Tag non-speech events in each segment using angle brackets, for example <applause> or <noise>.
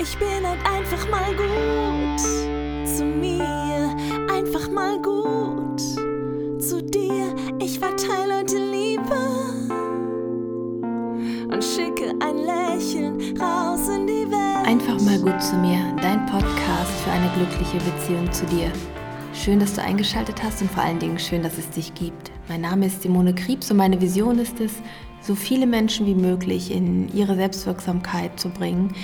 Ich bin halt einfach mal gut zu mir, einfach mal gut zu dir. Ich verteile heute Liebe und schicke ein Lächeln raus in die Welt. Einfach mal gut zu mir, dein Podcast für eine glückliche Beziehung zu dir. Schön, dass du eingeschaltet hast und vor allen Dingen schön, dass es dich gibt. Mein Name ist Simone Kriebs und meine Vision ist es, so viele Menschen wie möglich in ihre Selbstwirksamkeit zu bringen,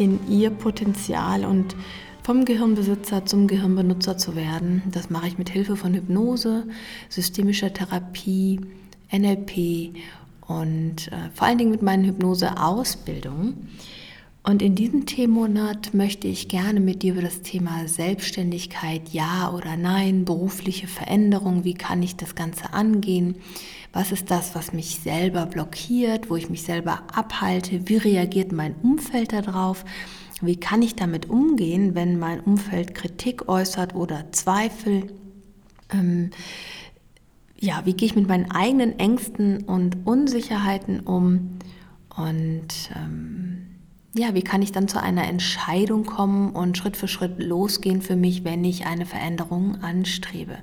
in ihr Potenzial und vom Gehirnbesitzer zum Gehirnbenutzer zu werden. Das mache ich mit Hilfe von Hypnose, systemischer Therapie, NLP und äh, vor allen Dingen mit meinen Hypnose-Ausbildungen. Und in diesem Themenmonat möchte ich gerne mit dir über das Thema Selbstständigkeit, ja oder nein, berufliche Veränderung, wie kann ich das Ganze angehen, was ist das, was mich selber blockiert, wo ich mich selber abhalte, wie reagiert mein Umfeld darauf, wie kann ich damit umgehen, wenn mein Umfeld Kritik äußert oder Zweifel. Ähm, ja, wie gehe ich mit meinen eigenen Ängsten und Unsicherheiten um? Und ähm, ja, wie kann ich dann zu einer Entscheidung kommen und Schritt für Schritt losgehen für mich, wenn ich eine Veränderung anstrebe?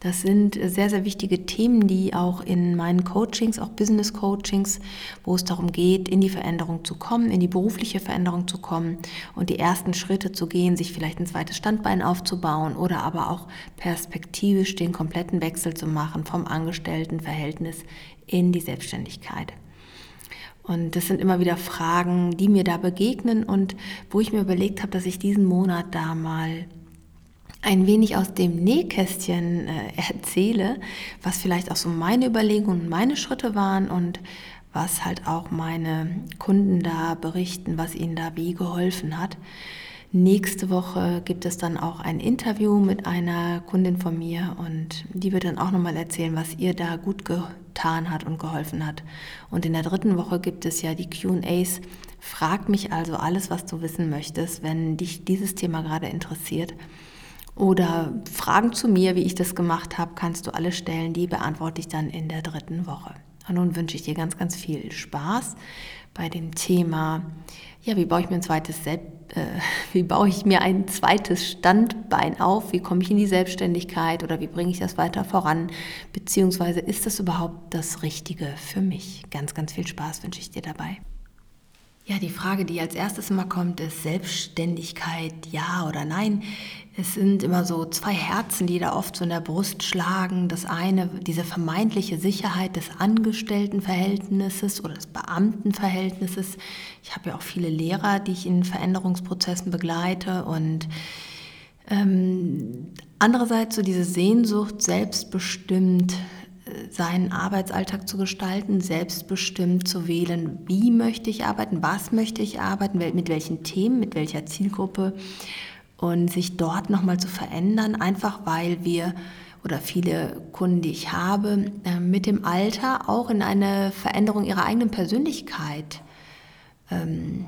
Das sind sehr, sehr wichtige Themen, die auch in meinen Coachings, auch Business Coachings, wo es darum geht, in die Veränderung zu kommen, in die berufliche Veränderung zu kommen und die ersten Schritte zu gehen, sich vielleicht ein zweites Standbein aufzubauen oder aber auch perspektivisch den kompletten Wechsel zu machen vom Angestelltenverhältnis in die Selbstständigkeit. Und das sind immer wieder Fragen, die mir da begegnen und wo ich mir überlegt habe, dass ich diesen Monat da mal ein wenig aus dem Nähkästchen äh, erzähle, was vielleicht auch so meine Überlegungen meine Schritte waren und was halt auch meine Kunden da berichten, was ihnen da wie geholfen hat. Nächste Woche gibt es dann auch ein Interview mit einer Kundin von mir und die wird dann auch nochmal erzählen, was ihr da gut getan hat und geholfen hat. Und in der dritten Woche gibt es ja die QAs. Frag mich also alles, was du wissen möchtest, wenn dich dieses Thema gerade interessiert. Oder Fragen zu mir, wie ich das gemacht habe, kannst du alle stellen. Die beantworte ich dann in der dritten Woche. Und nun wünsche ich dir ganz, ganz viel Spaß bei dem Thema, ja, wie baue ich mir ein zweites Selbst äh, <laughs> wie baue ich mir ein zweites Standbein auf, wie komme ich in die Selbstständigkeit oder wie bringe ich das weiter voran, beziehungsweise ist das überhaupt das Richtige für mich? Ganz, ganz viel Spaß wünsche ich dir dabei. Ja, die Frage, die als erstes immer kommt, ist Selbstständigkeit, ja oder nein. Es sind immer so zwei Herzen, die da oft so in der Brust schlagen. Das eine, diese vermeintliche Sicherheit des Angestelltenverhältnisses oder des Beamtenverhältnisses. Ich habe ja auch viele Lehrer, die ich in Veränderungsprozessen begleite und ähm, andererseits so diese Sehnsucht, selbstbestimmt seinen Arbeitsalltag zu gestalten, selbstbestimmt zu wählen, wie möchte ich arbeiten, was möchte ich arbeiten, mit welchen Themen, mit welcher Zielgruppe und sich dort nochmal zu verändern, einfach weil wir oder viele Kunden, die ich habe, äh, mit dem Alter auch in eine Veränderung ihrer eigenen Persönlichkeit ähm,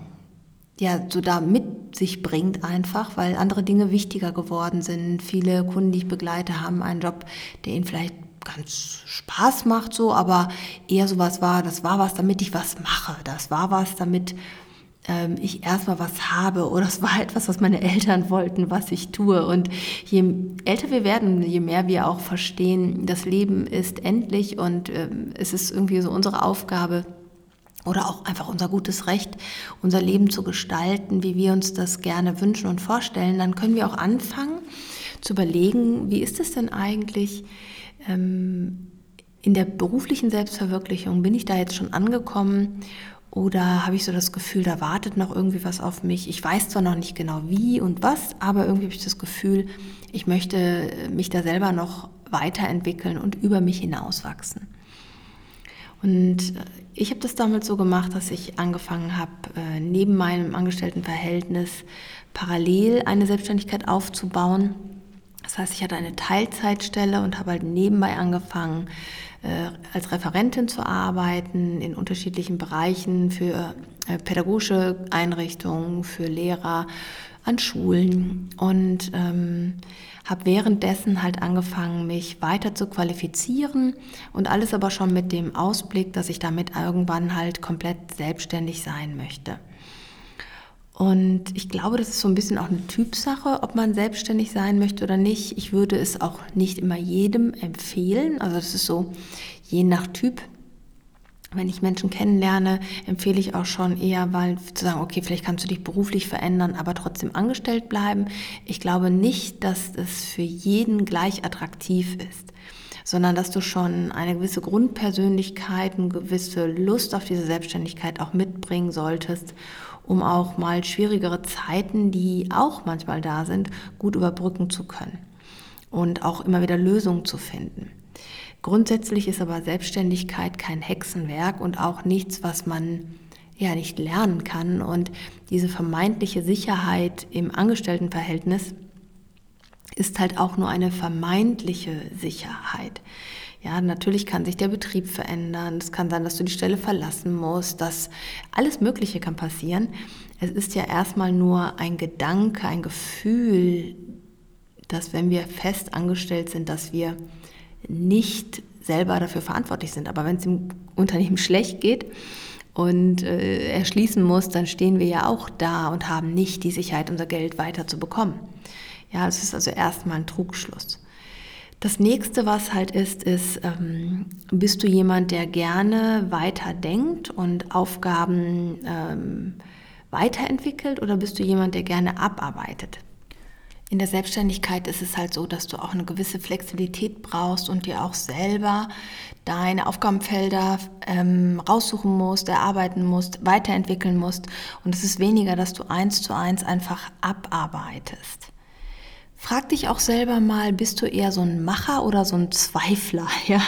ja, so da mit sich bringt einfach, weil andere Dinge wichtiger geworden sind. Viele Kunden, die ich begleite, haben einen Job, der ihnen vielleicht ganz Spaß macht so, aber eher sowas war, das war was, damit ich was mache. Das war was, damit ähm, ich erstmal was habe oder es war etwas, was meine Eltern wollten, was ich tue. Und je älter wir werden, je mehr wir auch verstehen, das Leben ist endlich und ähm, es ist irgendwie so unsere Aufgabe, oder auch einfach unser gutes Recht, unser Leben zu gestalten, wie wir uns das gerne wünschen und vorstellen, dann können wir auch anfangen zu überlegen, wie ist es denn eigentlich, ähm, in der beruflichen Selbstverwirklichung, bin ich da jetzt schon angekommen oder habe ich so das Gefühl, da wartet noch irgendwie was auf mich? Ich weiß zwar noch nicht genau wie und was, aber irgendwie habe ich das Gefühl, ich möchte mich da selber noch weiterentwickeln und über mich hinauswachsen. Und äh, ich habe das damals so gemacht, dass ich angefangen habe, äh, neben meinem Angestelltenverhältnis parallel eine Selbstständigkeit aufzubauen das heißt, ich hatte eine Teilzeitstelle und habe halt nebenbei angefangen, äh, als Referentin zu arbeiten in unterschiedlichen Bereichen für äh, pädagogische Einrichtungen, für Lehrer an Schulen und ähm, habe währenddessen halt angefangen, mich weiter zu qualifizieren und alles aber schon mit dem Ausblick, dass ich damit irgendwann halt komplett selbstständig sein möchte. Und ich glaube, das ist so ein bisschen auch eine Typsache, ob man selbstständig sein möchte oder nicht. Ich würde es auch nicht immer jedem empfehlen. Also das ist so je nach Typ. Wenn ich Menschen kennenlerne, empfehle ich auch schon eher mal zu sagen, okay, vielleicht kannst du dich beruflich verändern, aber trotzdem angestellt bleiben. Ich glaube nicht, dass es für jeden gleich attraktiv ist sondern dass du schon eine gewisse Grundpersönlichkeit, eine gewisse Lust auf diese Selbstständigkeit auch mitbringen solltest, um auch mal schwierigere Zeiten, die auch manchmal da sind, gut überbrücken zu können und auch immer wieder Lösungen zu finden. Grundsätzlich ist aber Selbstständigkeit kein Hexenwerk und auch nichts, was man ja nicht lernen kann. Und diese vermeintliche Sicherheit im Angestelltenverhältnis ist halt auch nur eine vermeintliche Sicherheit. Ja, natürlich kann sich der Betrieb verändern. Es kann sein, dass du die Stelle verlassen musst. dass alles Mögliche kann passieren. Es ist ja erstmal nur ein Gedanke, ein Gefühl, dass wenn wir fest angestellt sind, dass wir nicht selber dafür verantwortlich sind. Aber wenn es dem Unternehmen <laughs> schlecht geht und äh, er schließen muss, dann stehen wir ja auch da und haben nicht die Sicherheit, unser Geld weiter zu bekommen. Ja, es ist also erstmal ein Trugschluss. Das nächste, was halt ist, ist, ähm, bist du jemand, der gerne weiter denkt und Aufgaben ähm, weiterentwickelt oder bist du jemand, der gerne abarbeitet? In der Selbstständigkeit ist es halt so, dass du auch eine gewisse Flexibilität brauchst und dir auch selber deine Aufgabenfelder ähm, raussuchen musst, erarbeiten musst, weiterentwickeln musst. Und es ist weniger, dass du eins zu eins einfach abarbeitest. Frag dich auch selber mal, bist du eher so ein Macher oder so ein Zweifler? <laughs> Ja?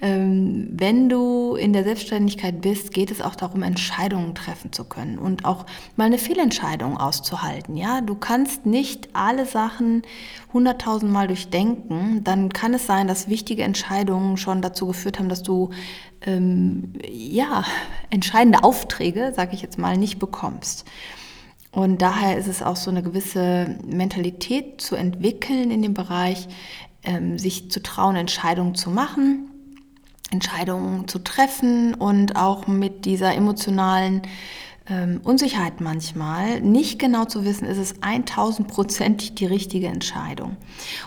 Ähm, wenn du in der Selbstständigkeit bist, geht es auch darum, Entscheidungen treffen zu können und auch mal eine Fehlentscheidung auszuhalten. Ja? Du kannst nicht alle Sachen hunderttausend Mal durchdenken. Dann kann es sein, dass wichtige Entscheidungen schon dazu geführt haben, dass du ähm, ja, entscheidende Aufträge, sage ich jetzt mal, nicht bekommst. Und daher ist es auch so eine gewisse Mentalität zu entwickeln in dem Bereich, ähm, sich zu trauen, Entscheidungen zu machen, Entscheidungen zu treffen und auch mit dieser emotionalen ähm, Unsicherheit manchmal, nicht genau zu wissen, ist es 1000 Prozent die richtige Entscheidung.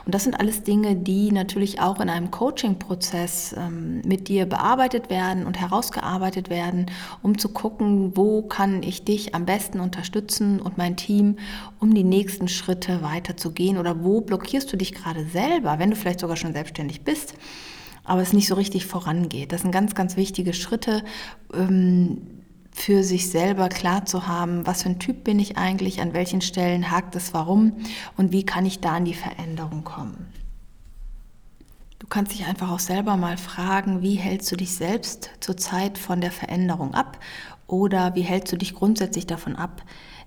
Und das sind alles Dinge, die natürlich auch in einem Coaching-Prozess ähm, mit dir bearbeitet werden und herausgearbeitet werden, um zu gucken, wo kann ich dich am besten unterstützen und mein Team, um die nächsten Schritte weiterzugehen oder wo blockierst du dich gerade selber, wenn du vielleicht sogar schon selbstständig bist aber es nicht so richtig vorangeht. Das sind ganz, ganz wichtige Schritte, ähm, für sich selber klar zu haben, was für ein Typ bin ich eigentlich, an welchen Stellen hakt es warum und wie kann ich da in die Veränderung kommen. Du kannst dich einfach auch selber mal fragen, wie hältst du dich selbst zurzeit von der Veränderung ab oder wie hältst du dich grundsätzlich davon ab,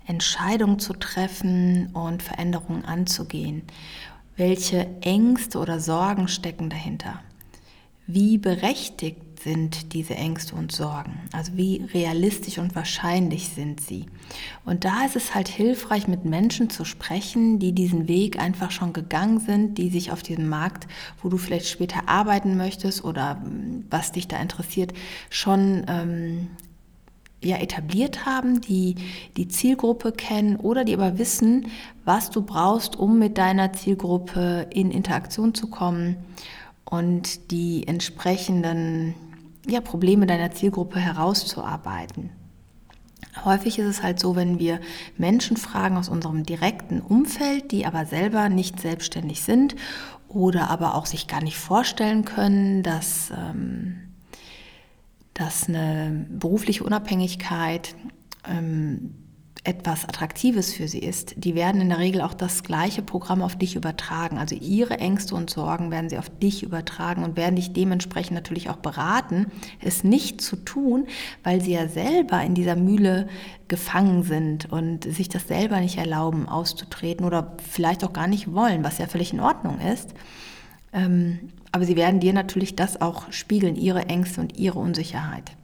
Entscheidungen zu treffen und Veränderungen anzugehen. Welche Ängste oder Sorgen stecken dahinter? Wie berechtigt sind diese Ängste und Sorgen? Also wie realistisch und wahrscheinlich sind sie? Und da ist es halt hilfreich, mit Menschen zu sprechen, die diesen Weg einfach schon gegangen sind, die sich auf diesem Markt, wo du vielleicht später arbeiten möchtest oder hm, was dich da interessiert, schon ähm, ja, etabliert haben, die die Zielgruppe kennen oder die aber wissen, was du brauchst, um mit deiner Zielgruppe in Interaktion zu kommen und die entsprechenden ja, Probleme deiner Zielgruppe herauszuarbeiten. Häufig ist es halt so, wenn wir Menschen fragen aus unserem direkten Umfeld, die aber selber nicht selbstständig sind oder aber auch sich gar nicht vorstellen können, dass, ähm, dass eine berufliche Unabhängigkeit ähm, etwas Attraktives für sie ist, die werden in der Regel auch das gleiche Programm auf dich übertragen. Also ihre Ängste und Sorgen werden sie auf dich übertragen und werden dich dementsprechend natürlich auch beraten, es nicht zu tun, weil sie ja selber in dieser Mühle gefangen sind und sich das selber nicht erlauben, auszutreten oder vielleicht auch gar nicht wollen, was ja völlig in Ordnung ist. Ähm, aber sie werden dir natürlich das auch spiegeln, ihre Ängste und ihre Unsicherheit.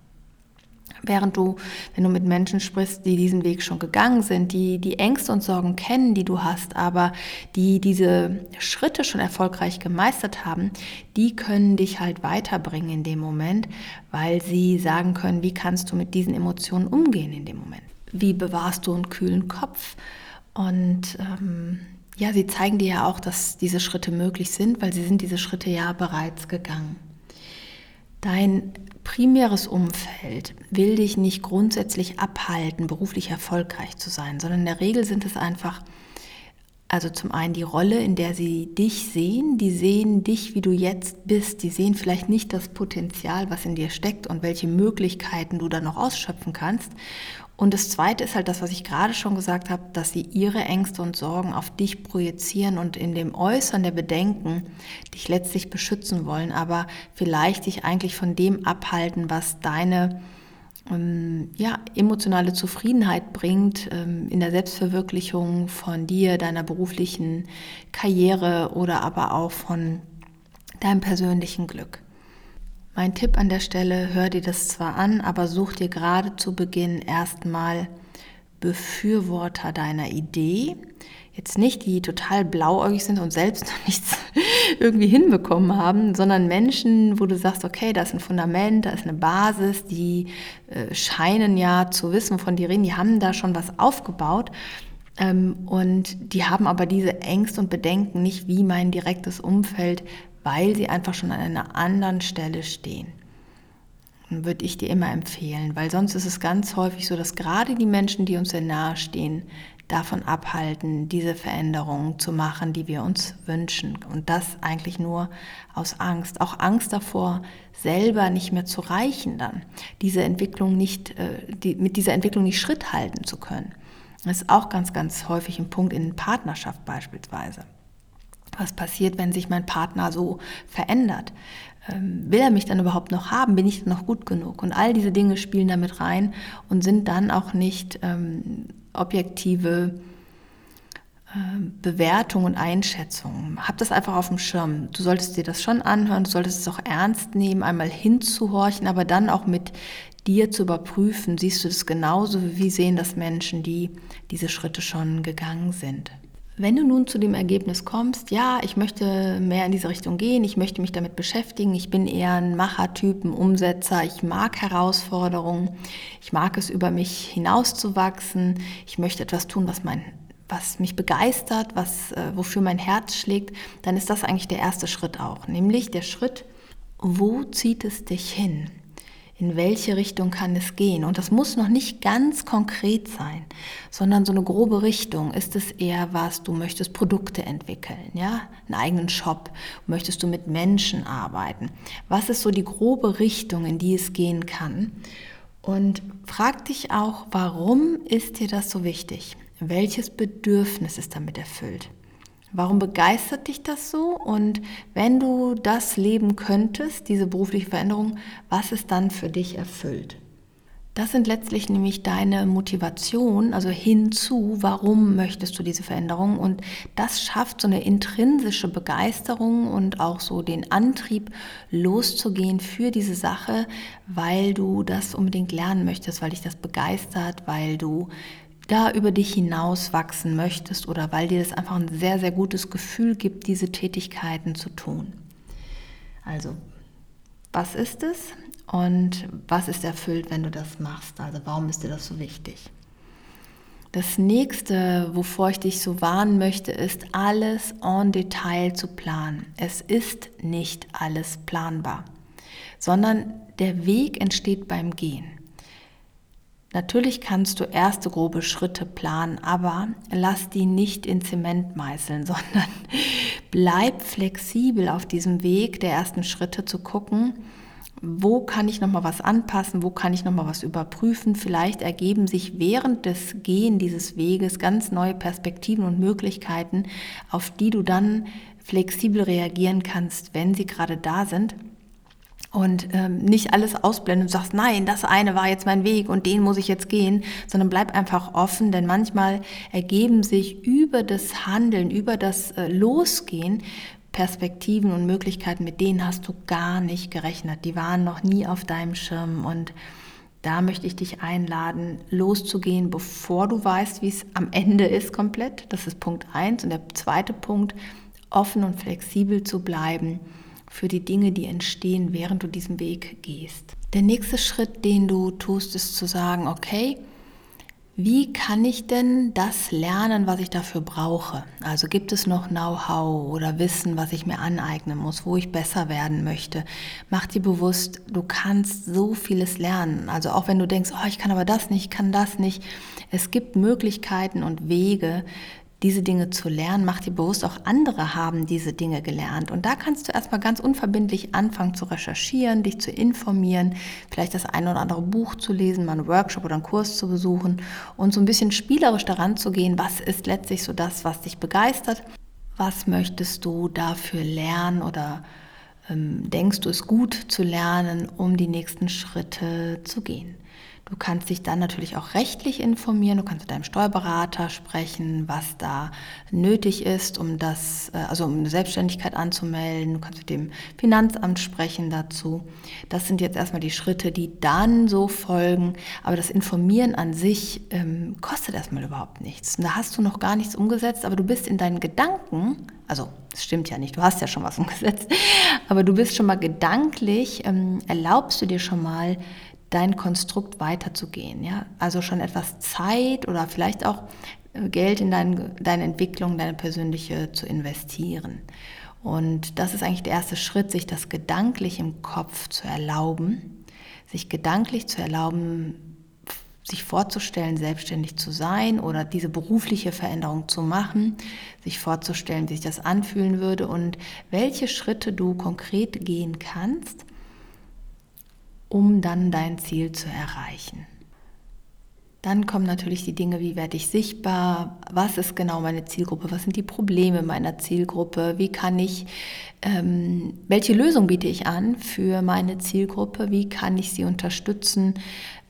Während du, wenn du mit Menschen sprichst, die diesen Weg schon gegangen sind, die die Ängste und Sorgen kennen, die du hast, aber die diese Schritte schon erfolgreich gemeistert haben, die können dich halt weiterbringen in dem Moment, weil sie sagen können, wie kannst du mit diesen Emotionen umgehen in dem Moment. wie bewahrst du einen kühlen Kopf? Und ähm, ja, sie zeigen dir ja auch, dass diese Schritte möglich sind, weil sie sind diese Schritte ja bereits gegangen. Dein primäres Umfeld will dich nicht grundsätzlich abhalten, beruflich erfolgreich zu sein, sondern in der Regel sind es einfach, also zum einen die Rolle, in der sie dich sehen, die sehen dich, wie du jetzt bist, die sehen vielleicht nicht das Potenzial, was in dir steckt und welche Möglichkeiten du da noch ausschöpfen kannst. Und das Zweite ist halt das, was ich gerade schon gesagt habe, dass sie ihre Ängste und Sorgen auf dich projizieren und in dem Äußern der Bedenken dich letztlich beschützen wollen, aber vielleicht dich eigentlich von dem abhalten, was deine ähm, ja, emotionale Zufriedenheit bringt ähm, in der Selbstverwirklichung von dir, deiner beruflichen Karriere oder aber auch von deinem persönlichen Glück. Mein Tipp an der Stelle, hör dir das zwar an, aber such dir gerade zu Beginn erstmal Befürworter deiner Idee. Jetzt nicht, die total blauäugig sind und selbst <laughs> noch nichts irgendwie hinbekommen haben, sondern Menschen, wo du sagst, okay, da ist ein Fundament, da ist eine Basis, die äh, scheinen ja zu wissen, von die reden, die haben da schon was aufgebaut. Ähm, und die haben aber diese Ängste und Bedenken nicht wie mein direktes Umfeld, weil sie einfach schon an einer anderen Stelle stehen. Dann würde ich dir immer empfehlen, weil sonst ist es ganz häufig so, dass gerade die Menschen, die uns sehr nahe stehen, davon abhalten, diese Veränderungen zu machen, die wir uns wünschen. Und das eigentlich nur aus Angst. Auch Angst davor, selber nicht mehr zu reichen dann, diese Entwicklung nicht, äh, die, mit dieser Entwicklung nicht Schritt halten zu können. Das ist auch ganz, ganz häufig ein Punkt in Partnerschaft beispielsweise. Was passiert, wenn sich mein Partner so verändert? Ähm, will er mich dann überhaupt noch haben? Bin ich dann noch gut genug? Und all diese Dinge spielen damit rein und sind dann auch nicht ähm, objektive äh, Bewertungen und Einschätzungen. Hab das einfach auf dem Schirm. Du solltest dir das schon anhören, du solltest es auch ernst nehmen, einmal hinzuhorchen, aber dann auch mit dir zu überprüfen, siehst du das genauso, wie sehen das Menschen, die diese Schritte schon gegangen sind. Wenn du nun zu dem Ergebnis kommst, ja, ich möchte mehr in diese Richtung gehen, ich möchte mich damit beschäftigen, ich bin eher ein Machertyp, ein Umsetzer, ich mag Herausforderungen, ich mag es, über mich hinauszuwachsen, ich möchte etwas tun, was, mein, was mich begeistert, was, äh, wofür mein Herz schlägt, dann ist das eigentlich der erste Schritt auch, nämlich der Schritt, wo zieht es dich hin? In welche Richtung kann es gehen. Und das muss noch nicht ganz konkret sein, sondern so eine grobe Richtung. Ist es eher was, du möchtest Produkte entwickeln, ja, einen eigenen Shop, möchtest du mit Menschen arbeiten? Was ist so die grobe Richtung, in die es gehen kann? Und frag dich auch, warum ist dir das so wichtig? Welches Bedürfnis ist damit erfüllt? Warum begeistert dich das so? Und wenn du das leben könntest, diese berufliche Veränderung, was ist dann für dich erfüllt? Das sind letztlich nämlich deine Motivation, also hinzu, warum möchtest du diese Veränderung? Und das schafft so eine intrinsische Begeisterung und auch so den Antrieb, loszugehen für diese Sache, weil du das unbedingt lernen möchtest, weil dich das begeistert, weil du da über dich hinaus wachsen möchtest oder weil dir das einfach ein sehr, sehr gutes Gefühl gibt, diese Tätigkeiten zu tun. Also, was ist es und was ist erfüllt, wenn du das machst? Also, warum ist dir das so wichtig? Das nächste, wovor ich dich so warnen möchte, ist, alles en Detail zu planen. Es ist nicht alles planbar, sondern der Weg entsteht beim Gehen. Natürlich kannst du erste grobe Schritte planen, aber lass die nicht in Zement meißeln, <laughs> sondern bleib flexibel auf diesem Weg der ersten Schritte zu gucken, wo kann ich noch mal was anpassen, wo kann ich noch mal was überprüfen? Vielleicht ergeben sich während des Gehen dieses Weges ganz neue Perspektiven und Möglichkeiten, auf die du dann flexibel reagieren kannst, wenn sie gerade da sind und ähm, nicht alles ausblenden und sagst, nein, das eine war jetzt mein Weg und den muss ich jetzt gehen, sondern bleib einfach offen, denn manchmal ergeben sich über das Handeln, über das äh, Losgehen Perspektiven und Möglichkeiten, mit denen hast du gar nicht gerechnet. Die waren noch nie auf deinem Schirm und da möchte ich dich einladen, loszugehen, bevor du weißt, wie es am Ende ist komplett. Das ist Punkt eins Und der zweite Punkt, offen und flexibel zu bleiben für die Dinge, die entstehen, während du diesen Weg gehst. Der nächste Schritt, den du tust, ist zu sagen, okay, wie kann ich denn das lernen, was ich dafür brauche? Also gibt es noch Know-how oder Wissen, was ich mir aneignen muss, wo ich besser werden möchte? Mach dir bewusst, du kannst so vieles lernen. Also auch wenn du denkst, oh, ich kann aber das nicht, ich kann das nicht. Es gibt Möglichkeiten und Wege, diese Dinge zu lernen. Mach dir bewusst, auch andere haben diese Dinge gelernt. Und da kannst du erstmal ganz unverbindlich anfangen zu recherchieren, dich zu informieren, vielleicht das eine oder andere Buch zu lesen, mal einen Workshop oder einen Kurs zu besuchen und so ein bisschen spielerisch daran zu gehen, was ist letztlich so das, was dich begeistert. Was möchtest du dafür lernen oder ähm, denkst du es gut zu lernen, um die nächsten Schritte zu gehen? Du kannst dich dann natürlich auch rechtlich informieren. Du kannst mit deinem Steuerberater sprechen, was da nötig ist, um das, äh, also um eine Selbstständigkeit anzumelden. Du kannst mit dem Finanzamt sprechen dazu. Das sind jetzt erstmal die Schritte, die dann so folgen. Aber das Informieren an sich ähm, kostet erstmal überhaupt nichts. Und da hast du noch gar nichts umgesetzt, aber du bist in deinen Gedanken, also das stimmt ja nicht, du hast ja schon was <laughs> umgesetzt, aber du bist schon mal gedanklich, ähm, erlaubst du dir schon mal, dein Konstrukt weiterzugehen. Ja? Also schon etwas Zeit oder vielleicht auch äh, Geld in dein, deine Entwicklung, deine persönliche zu investieren. Und das ist eigentlich der erste Schritt, sich das gedanklich im Kopf zu erlauben, sich gedanklich zu erlauben, sich vorzustellen, selbstständig zu sein oder diese berufliche Veränderung zu machen, sich vorzustellen, wie sich das anfühlen würde und welche Schritte du konkret gehen kannst, um dann dein Ziel zu erreichen. Dann kommen natürlich die Dinge, wie werde ich sichtbar, was ist genau meine Zielgruppe, was sind die Probleme meiner Zielgruppe, wie kann ich, ähm, welche Lösung biete ich an für meine Zielgruppe, wie kann ich sie unterstützen,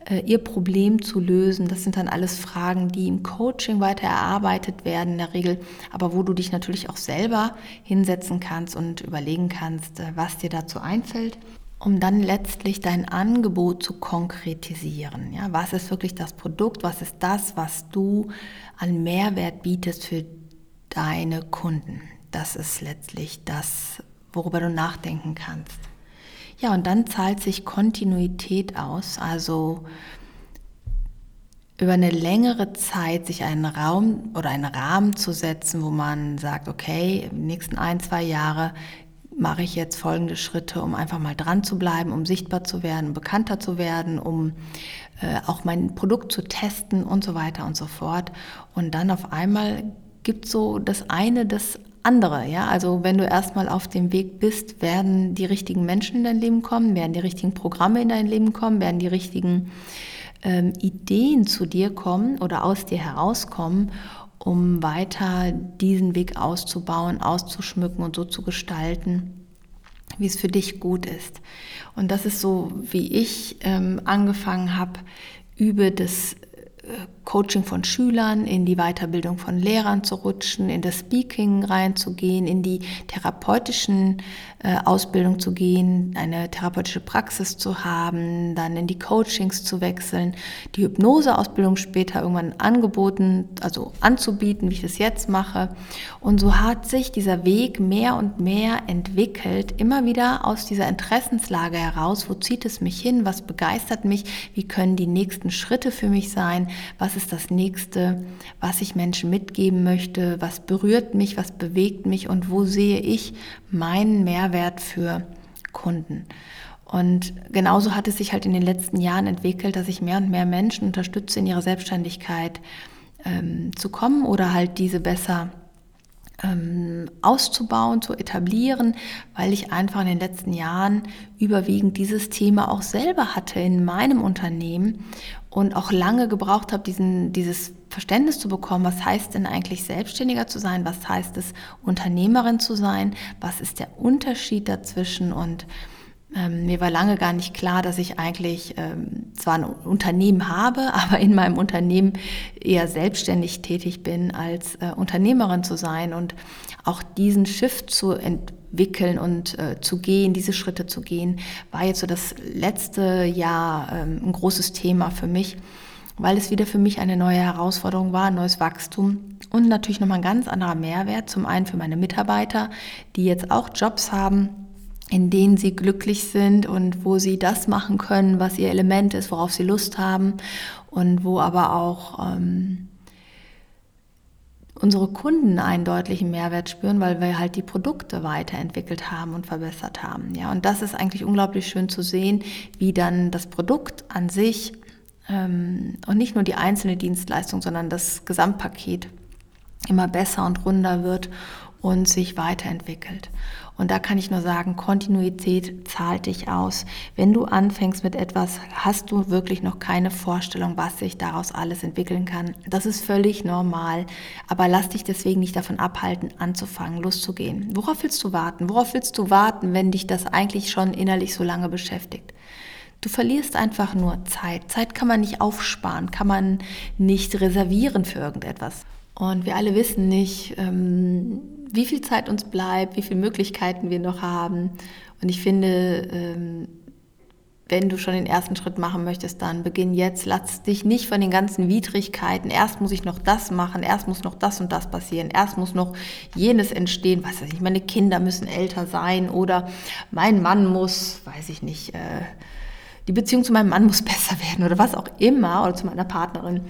äh, ihr Problem zu lösen. Das sind dann alles Fragen, die im Coaching weiter erarbeitet werden in der Regel, aber wo du dich natürlich auch selber hinsetzen kannst und überlegen kannst, äh, was dir dazu einfällt um dann letztlich dein Angebot zu konkretisieren. Ja, was ist wirklich das Produkt? Was ist das, was du an Mehrwert bietest für deine Kunden? Das ist letztlich das, worüber du nachdenken kannst. Ja, und dann zahlt sich Kontinuität aus, also über eine längere Zeit sich einen Raum oder einen Rahmen zu setzen, wo man sagt, okay, den nächsten ein, zwei Jahre mache ich jetzt folgende Schritte, um einfach mal dran zu bleiben, um sichtbar zu werden, bekannter zu werden, um äh, auch mein Produkt zu testen und so weiter und so fort. Und dann auf einmal gibt so das eine das andere, ja. Also wenn du erstmal auf dem Weg bist, werden die richtigen Menschen in dein Leben kommen, werden die richtigen Programme in dein Leben kommen, werden die richtigen ähm, Ideen zu dir kommen oder aus dir herauskommen um weiter diesen Weg auszubauen, auszuschmücken und so zu gestalten, wie es für dich gut ist. Und das ist so, wie ich ähm, angefangen habe, über das Coaching von Schülern, in die Weiterbildung von Lehrern zu rutschen, in das Speaking reinzugehen, in die therapeutischen äh, Ausbildung zu gehen, eine therapeutische Praxis zu haben, dann in die Coachings zu wechseln, die Hypnoseausbildung später irgendwann angeboten, also anzubieten, wie ich das jetzt mache. Und so hat sich dieser Weg mehr und mehr entwickelt, immer wieder aus dieser Interessenslage heraus, wo zieht es mich hin, was begeistert mich, wie können die nächsten Schritte für mich sein, was ist das nächste, was ich Menschen mitgeben möchte, was berührt mich, was bewegt mich und wo sehe ich meinen Mehrwert für Kunden. Und genauso hat es sich halt in den letzten Jahren entwickelt, dass ich mehr und mehr Menschen unterstütze, in ihre Selbstständigkeit ähm, zu kommen oder halt diese besser ähm, auszubauen, zu etablieren, weil ich einfach in den letzten Jahren überwiegend dieses Thema auch selber hatte in meinem Unternehmen und auch lange gebraucht habe, diesen, dieses Verständnis zu bekommen, was heißt denn eigentlich Selbstständiger zu sein, was heißt es Unternehmerin zu sein, was ist der Unterschied dazwischen? Und ähm, mir war lange gar nicht klar, dass ich eigentlich ähm, zwar ein Unternehmen habe, <laughs> aber in meinem Unternehmen eher selbstständig tätig bin, als äh, Unternehmerin zu sein und auch diesen Shift zu entwickeln und äh, zu gehen, diese Schritte zu gehen, war jetzt so das letzte Jahr ähm, ein großes Thema für mich, weil es wieder für mich eine neue Herausforderung war, ein neues Wachstum und natürlich nochmal ein ganz anderer Mehrwert. Zum einen für meine Mitarbeiter, die jetzt auch Jobs haben, in denen sie glücklich sind und wo sie das machen können, was ihr Element ist, worauf sie Lust haben und wo aber auch ähm, unsere Kunden einen deutlichen Mehrwert spüren, weil wir halt die Produkte weiterentwickelt haben und verbessert haben. Ja, und das ist eigentlich unglaublich schön zu sehen, wie dann das Produkt an sich ähm, und nicht nur die einzelne Dienstleistung, sondern das Gesamtpaket immer besser und runder wird und sich weiterentwickelt. Und da kann ich nur sagen, Kontinuität zahlt dich aus. Wenn du anfängst mit etwas, hast du wirklich noch keine Vorstellung, was sich daraus alles entwickeln kann. Das ist völlig normal. Aber lass dich deswegen nicht davon abhalten, anzufangen, loszugehen. Worauf willst du warten? Worauf willst du warten, wenn dich das eigentlich schon innerlich so lange beschäftigt? Du verlierst einfach nur Zeit. Zeit kann man nicht aufsparen, kann man nicht reservieren für irgendetwas. Und wir alle wissen nicht, ähm, wie viel Zeit uns bleibt, wie viele Möglichkeiten wir noch haben. Und ich finde, ähm, wenn du schon den ersten Schritt machen möchtest, dann beginn jetzt. Lass dich nicht von den ganzen Widrigkeiten. Erst muss ich noch das machen, erst muss noch das und das passieren, erst muss noch jenes entstehen. Was weiß ich, meine Kinder müssen älter sein oder mein Mann muss, weiß ich nicht, äh, die Beziehung zu meinem Mann muss <laughs> besser werden oder was auch immer oder zu meiner Partnerin.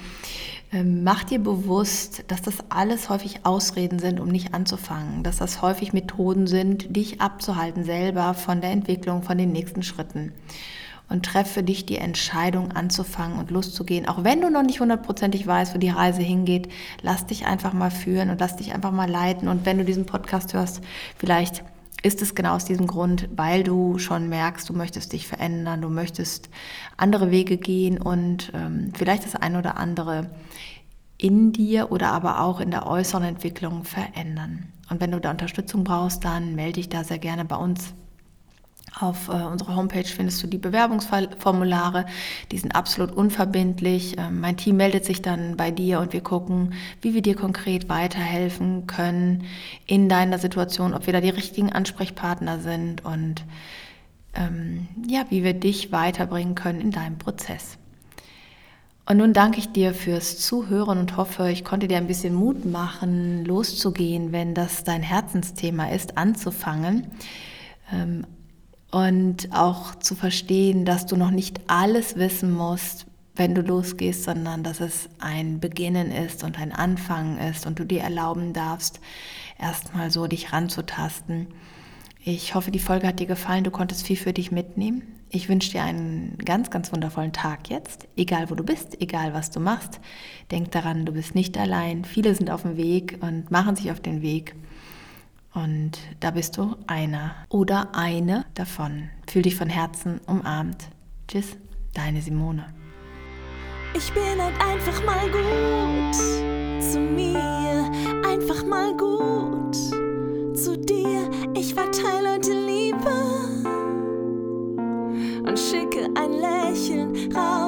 Ähm, mach dir bewusst, dass das alles häufig Ausreden sind, um nicht anzufangen, dass das häufig Methoden sind, dich abzuhalten selber von der Entwicklung, von den nächsten Schritten. Und treffe dich die Entscheidung anzufangen und loszugehen. Auch wenn du noch nicht hundertprozentig weißt, wo die Reise hingeht, lass dich einfach mal führen und lass dich einfach mal leiten. Und wenn du diesen Podcast hörst, vielleicht ist es genau aus diesem Grund, weil du schon merkst, du möchtest dich verändern, du möchtest andere Wege gehen und ähm, vielleicht das eine oder andere in dir oder aber auch in der äußeren Entwicklung verändern. Und wenn du da Unterstützung brauchst, dann melde dich da sehr gerne bei uns. Auf äh, unserer Homepage findest du die Bewerbungsformulare, die sind absolut unverbindlich. Ähm, mein Team meldet sich dann bei dir und wir gucken, wie wir dir konkret weiterhelfen können in deiner Situation, ob wir da die richtigen Ansprechpartner sind und ähm, ja, wie wir dich weiterbringen können in deinem Prozess. Und nun danke ich dir fürs Zuhören und hoffe, ich konnte dir ein bisschen Mut machen, loszugehen, wenn das dein Herzensthema ist, anzufangen. Ähm, und auch zu verstehen, dass du noch nicht alles wissen musst, wenn du losgehst, sondern dass es ein Beginnen ist und ein Anfang ist und du dir erlauben darfst, erstmal so dich ranzutasten. Ich hoffe, die Folge hat dir gefallen, du konntest viel für dich mitnehmen. Ich wünsche dir einen ganz, ganz wundervollen Tag jetzt, egal wo du bist, egal was du machst. Denk daran, du bist nicht allein. Viele sind auf dem Weg und machen sich auf den Weg. Und da bist du einer oder eine davon. Fühl dich von Herzen umarmt. Tschüss, deine Simone. Ich bin halt einfach mal gut zu mir, einfach mal gut zu dir. Ich verteile heute Liebe und schicke ein Lächeln raus die.